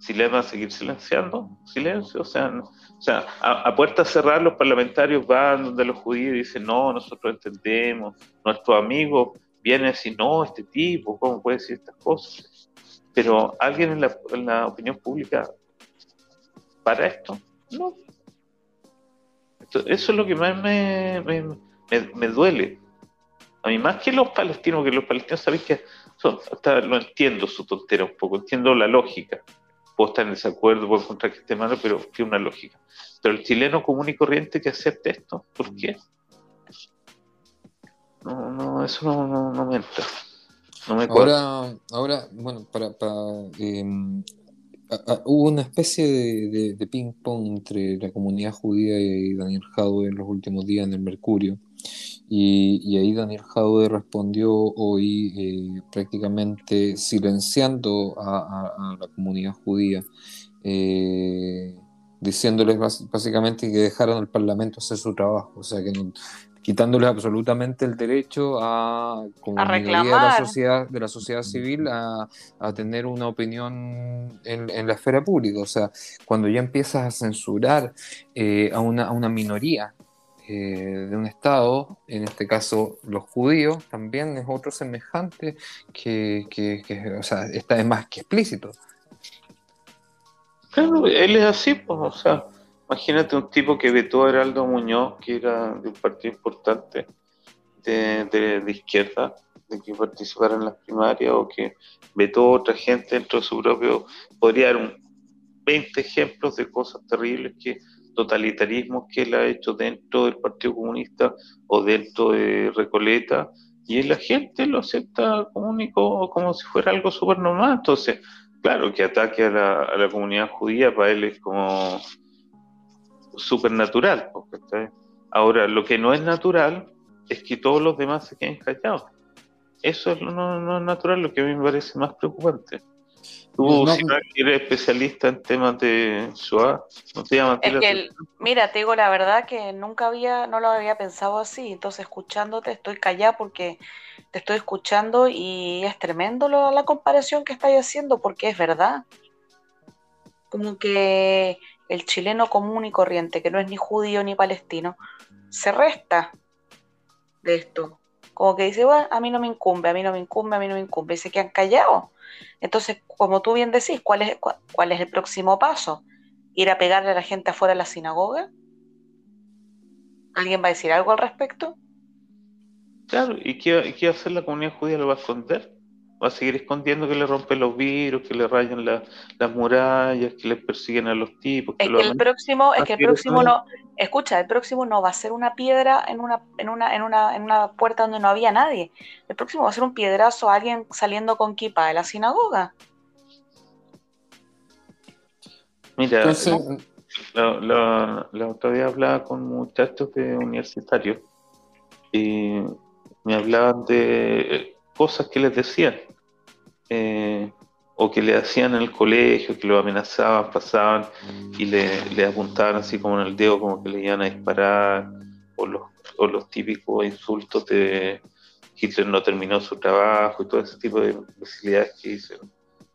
¿Si le van a seguir silenciando? ¿Silencio? O sea, o sea a, puertas cerradas los parlamentarios van donde los judíos dicen, no, nosotros entendemos, nuestro amigo viene y no, este tipo, ¿cómo puede decir estas cosas? Pero alguien en la, en la opinión pública para esto, no. eso es lo que más me, me, me duele, a mí más que los palestinos, que los palestinos sabéis que son, hasta lo entiendo su tontera un poco, entiendo la lógica. Puedo estar en desacuerdo, puedo encontrar que esté malo, pero tiene una lógica. Pero el chileno común y corriente que acepte esto, ¿por qué? No, no, eso no, no, me entra. No me ahora, ahora, bueno, para, em, hubo una especie de, de ping-pong entre la comunidad judía y Daniel Jadwe en los últimos días en el Mercurio. Y, ahí Daniel Jaude respondió hoy eh, prácticamente silenciando a, la comunidad judía, eh, diciéndoles básicamente que dejaran al Parlamento hacer su trabajo, o sea, que quitándoles absolutamente el derecho a, como de la sociedad, de la sociedad civil a, tener una opinión en, la esfera pública. O sea, cuando ya empiezas a censurar eh, a, una, a una minoría eh, de un Estado, en este caso los judíos, también es otro semejante que, o sea, está es más que explícito. Claro, él es así, pues, o sea, imagínate un tipo que vetó a Heraldo Muñoz, que era de un partido importante de, de, izquierda, de que participara en las primarias, o que vetó a otra gente dentro de su propio, podría dar un 20 ejemplos de cosas terribles que totalitarismo que él ha hecho dentro del Partido Comunista o dentro de Recoleta, y la gente lo acepta como único, como si fuera algo súper normal. Entonces, claro, que ataque a la, comunidad judía para él es como súper natural. Ahora, lo que no es natural es que todos los demás se queden callados. Eso es no, no es natural, lo que a mí me parece más preocupante. Tú, si no eres especialista en temas de SWA, no te llamas. mira, te digo la verdad que nunca había, no lo había pensado así. Entonces, escuchándote, estoy callada porque te estoy escuchando y es tremendo la comparación que estáis haciendo porque es verdad. Como que el chileno común y corriente, que no es ni judío ni palestino, se resta de esto. Como que dice, bueno, a mí no me incumbe, a mí no me incumbe, a mí no me incumbe. Y se quedan callados. Entonces, como tú bien decís, ¿cuál es, cuál es el próximo paso? ¿Ir a pegarle a la gente afuera de la sinagoga? ¿Alguien va a decir algo al respecto? Claro, ¿y qué, qué va a hacer la comunidad judía? ¿Lo va a esconder? Va a seguir escondiendo que le rompen los virus, que le rayan las murallas, que le persiguen a los tipos. es que, el próximo, es que el próximo no, escucha, el próximo no va a ser una piedra en una, en una, en una, en una puerta donde no había nadie. El próximo va a ser un piedrazo a alguien saliendo con kipa de la sinagoga. Mira, la, otra vez hablaba con muchachos de universitarios y me hablaban de cosas que les decían eh, o que le hacían en el colegio, que lo amenazaban, pasaban y le, apuntaban así como en el dedo, como que le iban a disparar, o los, típicos insultos de Hitler no terminó su trabajo y todo ese tipo de posibilidades que dicen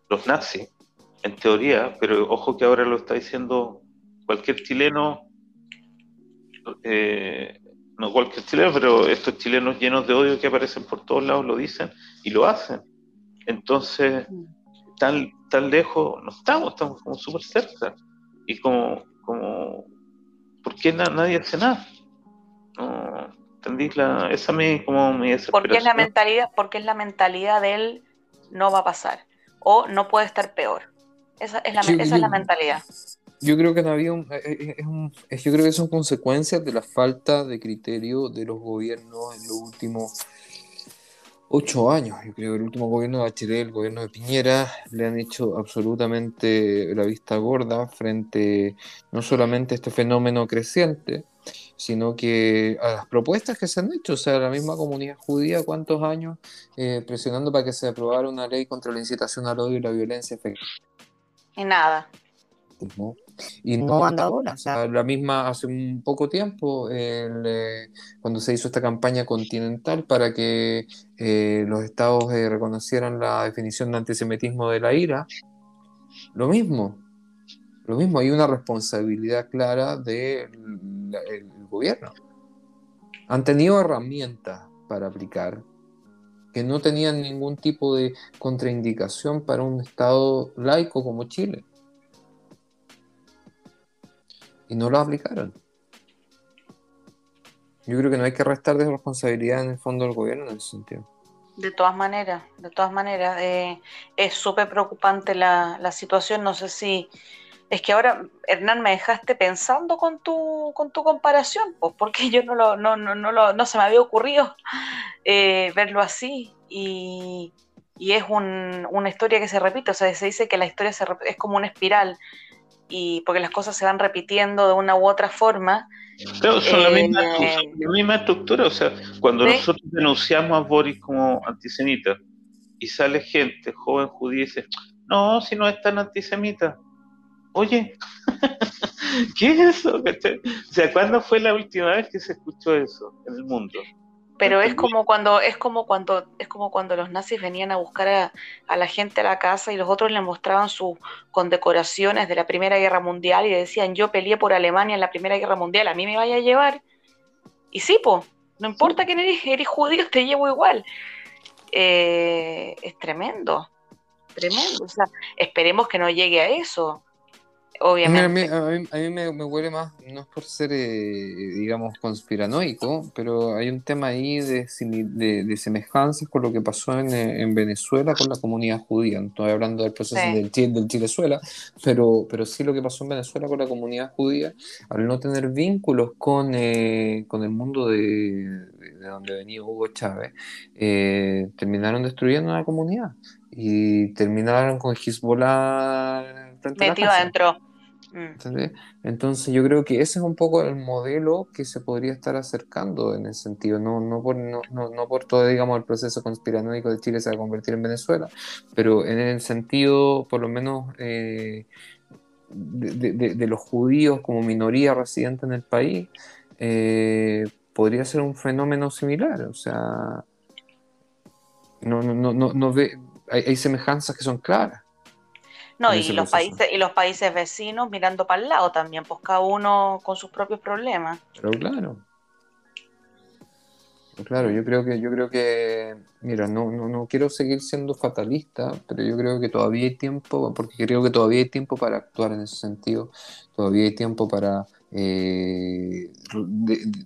los nazis, en teoría, pero ojo que ahora lo está diciendo cualquier chileno, eh, no cualquier chileno, pero estos chilenos llenos de odio que aparecen por todos lados lo dicen y lo hacen. Entonces, tan, tan lejos no estamos, estamos como súper cerca. Y como, como, ¿por qué nadie hace nada? No, ¿Entendís? La, esa me, como mi Porque es la mentalidad, porque es la mentalidad de él no va a pasar o no puede estar peor. Esa es la, esa es la mentalidad. Yo creo que no había un, eh, eh, es un, yo creo que son consecuencias de la falta de criterio de los gobiernos en los últimos ocho años. Yo creo que el último gobierno de Bachelet, el gobierno de Piñera, le han hecho absolutamente la vista gorda frente no solamente a este fenómeno creciente, sino que a las propuestas que se han hecho, o sea, la misma comunidad judía, cuántos años eh, presionando para que se aprobara una ley contra la incitación al odio y la violencia. Y nada. Y no, ahora. O sea, la misma hace un poco tiempo, eh, cuando se hizo esta campaña continental para que eh, los estados reconocieran la definición de antisemitismo de la ira, lo mismo. Lo mismo, hay una responsabilidad clara del gobierno. Han tenido herramientas para aplicar que no tenían ningún tipo de contraindicación para un Estado laico como Chile. Y no lo aplicaron. Yo creo que no hay que restar de responsabilidad en el fondo del gobierno en ese sentido. De todas maneras, de todas maneras, eh, es súper preocupante la, la situación. No sé si es que ahora, Hernán, me dejaste pensando con tu, con tu comparación, pues, porque yo no, lo, no, no, no, no se me había ocurrido eh, verlo así. Y, y es un, una historia que se repite, o sea, se dice que la historia se es como una espiral, y porque las cosas se van repitiendo de una u otra forma. Pero son la, misma, eh, la misma estructura, o sea, cuando nosotros denunciamos a Boris como antisemita y sale gente joven judía y dice, no, si no es tan antisemita, Oye, ¿qué es eso? O sea, ¿cuándo fue la última vez que se escuchó eso en el mundo? Pero es como cuando es como cuando es como cuando los nazis venían a buscar a, la gente a la casa y los otros le mostraban sus condecoraciones de la Primera Guerra Mundial y decían yo peleé por Alemania en la Primera Guerra Mundial, a mí me vaya a llevar. Y sí, po, no importa quién eres, eres judío, te llevo igual. Eh, es tremendo, tremendo. O sea, esperemos que no llegue a eso. Obviamente. A mí, a mí, me, huele más, no es por ser, eh, digamos, conspiranoico, pero hay un tema ahí de, de, semejanzas con lo que pasó en, eh, en, Venezuela con la comunidad judía. No estoy hablando del proceso del, del Chilezuela, pero, pero sí lo que pasó en Venezuela con la comunidad judía, al no tener vínculos con, eh, con el mundo de, de, donde venía Hugo Chávez, terminaron destruyendo la comunidad y terminaron con Hezbollah metido adentro. Mm. Entonces yo creo que ese es un poco el modelo que se podría estar acercando en ese sentido, no, no, por, no, no, por todo, digamos, el proceso conspiranoico de Chile se va a convertir en Venezuela, pero en el sentido, por lo menos, eh, de, los judíos como minoría residente en el país, eh, podría ser un fenómeno similar, o sea, no, no, no, no, ve, hay semejanzas que son claras. No, y los países y los países vecinos mirando para el lado también, pues cada uno con sus propios problemas. Pero claro. Claro, yo creo que, yo creo que, mira, no, no, no quiero seguir siendo fatalista, pero yo creo que todavía hay tiempo, porque creo que todavía hay tiempo para actuar en ese sentido, todavía hay tiempo para, eh,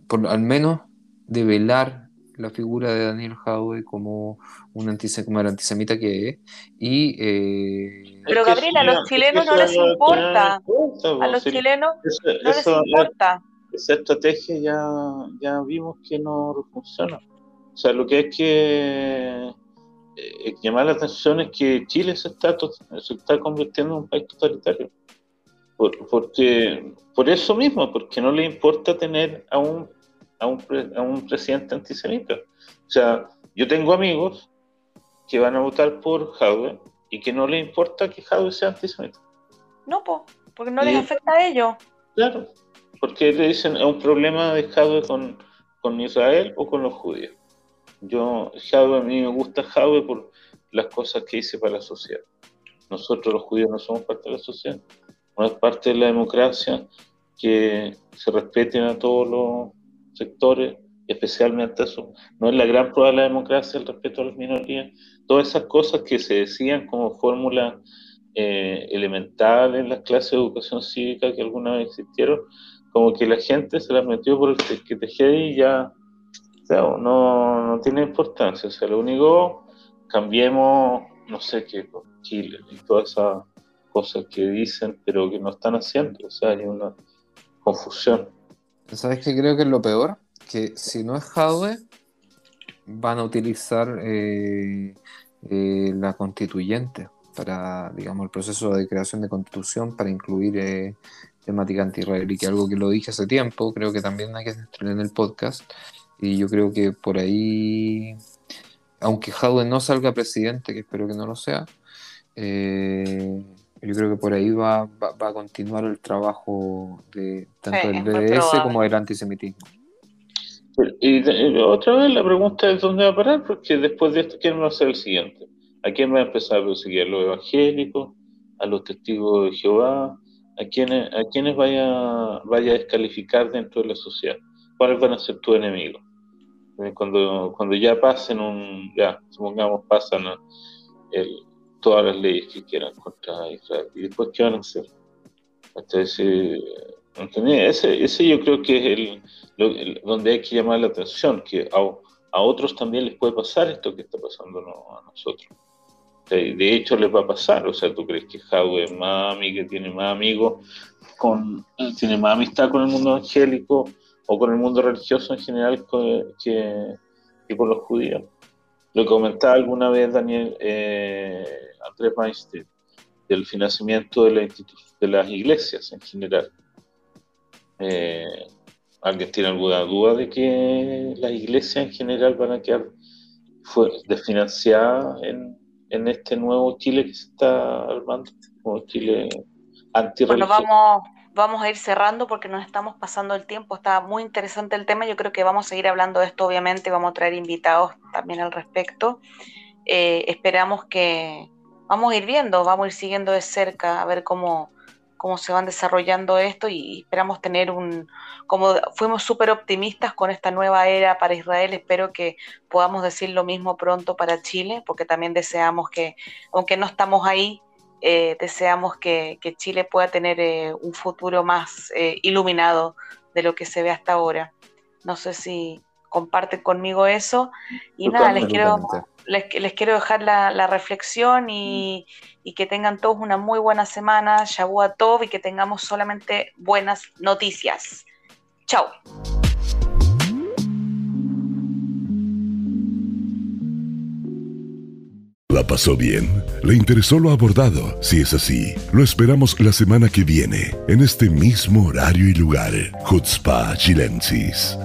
por, al menos, develar la figura de Daniel Howe como un antisemita que es. Y, eh, Pero Gabriel, a los chilenos no les importa. A los chilenos no les importa. Esa estrategia ya, ya vimos que no funciona. O sea, lo que hay que eh, llamar la atención es que Chile se está, se está convirtiendo en un país totalitario. porque, por eso mismo, porque no le importa tener a un, a un, a un presidente antisemita. O sea, yo tengo amigos que van a votar por Jadwe y que no les importa que Jadwe sea antisemita. No, porque no les afecta a ellos. Claro, porque le dicen es un problema de Jadwe con, con Israel o con los judíos. Yo, Jadwe, a mí me gusta Jadwe por las cosas que hice para la sociedad. Nosotros los judíos no somos parte de la sociedad, no es parte de la democracia que se respeten a todos los sectores, especialmente eso. No es la gran prueba de la democracia el respeto a las minorías. Todas esas cosas que se decían como fórmula eh, elemental en las clases de educación cívica que alguna vez existieron, como que la gente se las metió por el que te y ya no, no tiene importancia. O sea, lo único, cambiemos, no sé qué, Chile y todas esas cosas que dicen, pero que no están haciendo. O sea, hay una confusión. ¿Sabes qué creo que es lo peor? Que si no es hardware, van a utilizar eh, eh, la constituyente para, digamos, el proceso de creación de constitución para incluir eh, temática anti-israelí, que algo que lo dije hace tiempo, creo que también hay que en el podcast, y yo creo que por ahí, aunque Jadwe no salga presidente, que espero que no lo sea, eh, yo creo que por ahí va, va, a continuar el trabajo de tanto del BDS como del antisemitismo. Y, otra vez la pregunta es dónde va a parar, porque después de esto, ¿quién va a ser el siguiente? ¿A quién va a empezar a perseguir? ¿A los evangélicos? ¿A los testigos de Jehová? ¿A quiénes, a quienes vaya, vaya a descalificar dentro de la sociedad? ¿Cuáles van a ser tus enemigos? Eh, cuando, cuando ya pasen un, ya, supongamos, pasan todas las leyes que quieran contra Israel. ¿Y después qué van a hacer? ese, ese, ese yo creo que es el, donde hay que llamar la atención, que a, a, otros también les puede pasar esto que está pasando a nosotros. De hecho, les va a pasar. O sea, ¿tú crees que Jadwe es más que tiene más amigos, con, tiene más amistad con el mundo evangélico o con el mundo religioso en general que, que con los judíos? Lo comentaba alguna vez Daniel eh, Andrés Weinstein, del financiamiento de, la de las iglesias en general. Eh, ¿Alguien tiene alguna duda de que las iglesias en general van a quedar desfinanciadas en, en este nuevo Chile que se está armando, como Chile Bueno, vamos, vamos a ir cerrando porque nos estamos pasando el tiempo. Está muy interesante el tema. Yo creo que vamos a seguir hablando de esto, obviamente. Vamos a traer invitados también al respecto. Eh, esperamos que vamos a ir viendo, vamos a ir siguiendo de cerca a ver cómo, cómo se van desarrollando esto y esperamos tener un, como fuimos súper optimistas con esta nueva era para Israel, espero que podamos decir lo mismo pronto para Chile, porque también deseamos que, aunque no estamos ahí, eh, deseamos que, Chile pueda tener eh, un futuro más eh, iluminado de lo que se ve hasta ahora. No sé si comparten conmigo eso. Y nada, les quiero, les, quiero dejar la, reflexión y, que tengan todos una muy buena semana, Shabu Tov, y que tengamos solamente buenas noticias. Chao. ¿La pasó bien? ¿Le interesó lo abordado? Si es así, lo esperamos la semana que viene, en este mismo horario y lugar. Chutzpah Chilensis.